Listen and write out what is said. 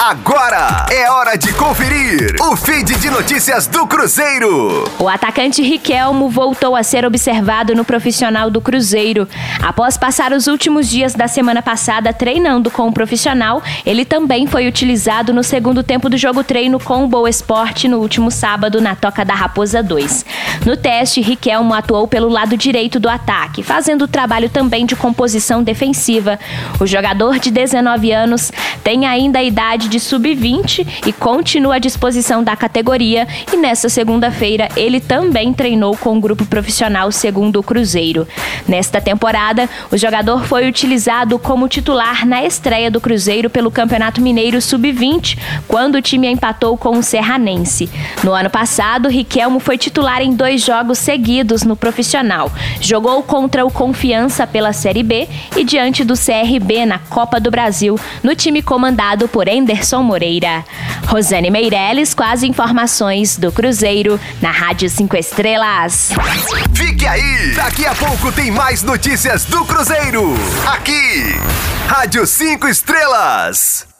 Agora é hora de conferir o feed de notícias do Cruzeiro. O atacante Riquelmo voltou a ser observado no profissional do Cruzeiro. Após passar os últimos dias da semana passada treinando com o profissional, ele também foi utilizado no segundo tempo do jogo treino com o Boa Esporte no último sábado na Toca da Raposa 2. No teste, Riquelmo atuou pelo lado direito do ataque, fazendo o trabalho também de composição defensiva. O jogador de 19 anos tem ainda a idade de sub-20 e continua à disposição da categoria. E nesta segunda-feira ele também treinou com o grupo profissional segundo o Cruzeiro. Nesta temporada, o jogador foi utilizado como titular na estreia do Cruzeiro pelo Campeonato Mineiro Sub-20, quando o time empatou com o Serranense. No ano passado, Riquelmo foi titular em dois jogos seguidos no profissional. Jogou contra o Confiança pela Série B e diante do CRB na Copa do Brasil, no time comandado por Enderson Moreira. Rosane Meirelles com as informações do Cruzeiro na Rádio 5 Estrelas. Fique aí! Daqui a pouco tem mais notícias do Cruzeiro. Aqui, Rádio 5 Estrelas.